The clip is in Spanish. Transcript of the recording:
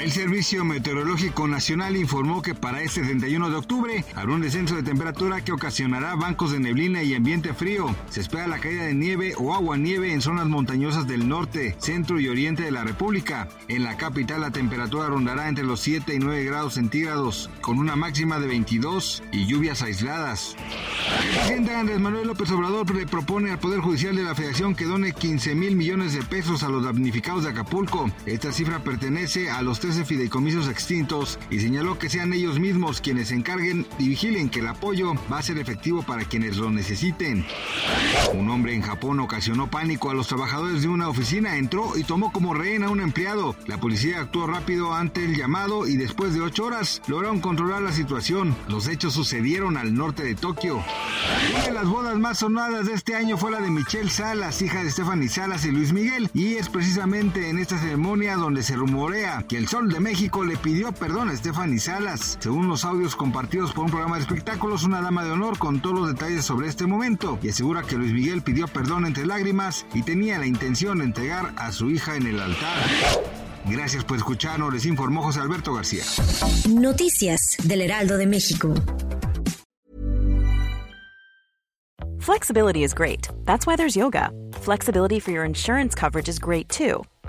El Servicio Meteorológico Nacional informó que para este 31 de octubre habrá un descenso de temperatura que ocasionará bancos de neblina y ambiente frío. Se espera la caída de nieve o agua nieve en zonas montañosas del norte, centro y oriente de la República. En la capital la temperatura rondará entre los 7 y 9 grados centígrados, con una máxima de 22 y lluvias aisladas. El presidente Andrés Manuel López Obrador le propone al Poder Judicial de la Federación que done 15 mil millones de pesos a los damnificados de Acapulco. Esta cifra pertenece a los 13 fideicomisos extintos y señaló que sean ellos mismos quienes se encarguen y vigilen que el apoyo va a ser efectivo para quienes lo necesiten. Un hombre en Japón ocasionó pánico a los trabajadores de una oficina, entró y tomó como rehén a un empleado. La policía actuó rápido ante el llamado y después de ocho horas lograron controlar la situación. Los hechos sucedieron al norte de Tokio. Una de las bodas más sonadas de este año fue la de Michelle Salas, hija de Stephanie Salas y Luis Miguel, y es precisamente en esta ceremonia donde se rumorea que el Sol de México le pidió perdón a Stephanie Salas. Según los audios compartidos por un programa de espectáculos, una dama de honor contó los detalles sobre este momento y asegura que Luis Miguel pidió perdón entre lágrimas y tenía la intención de entregar a su hija en el altar. Gracias por escucharnos, les informó José Alberto García. Noticias del Heraldo de México. Flexibility is great. That's why there's yoga. Flexibility for your insurance coverage is great too.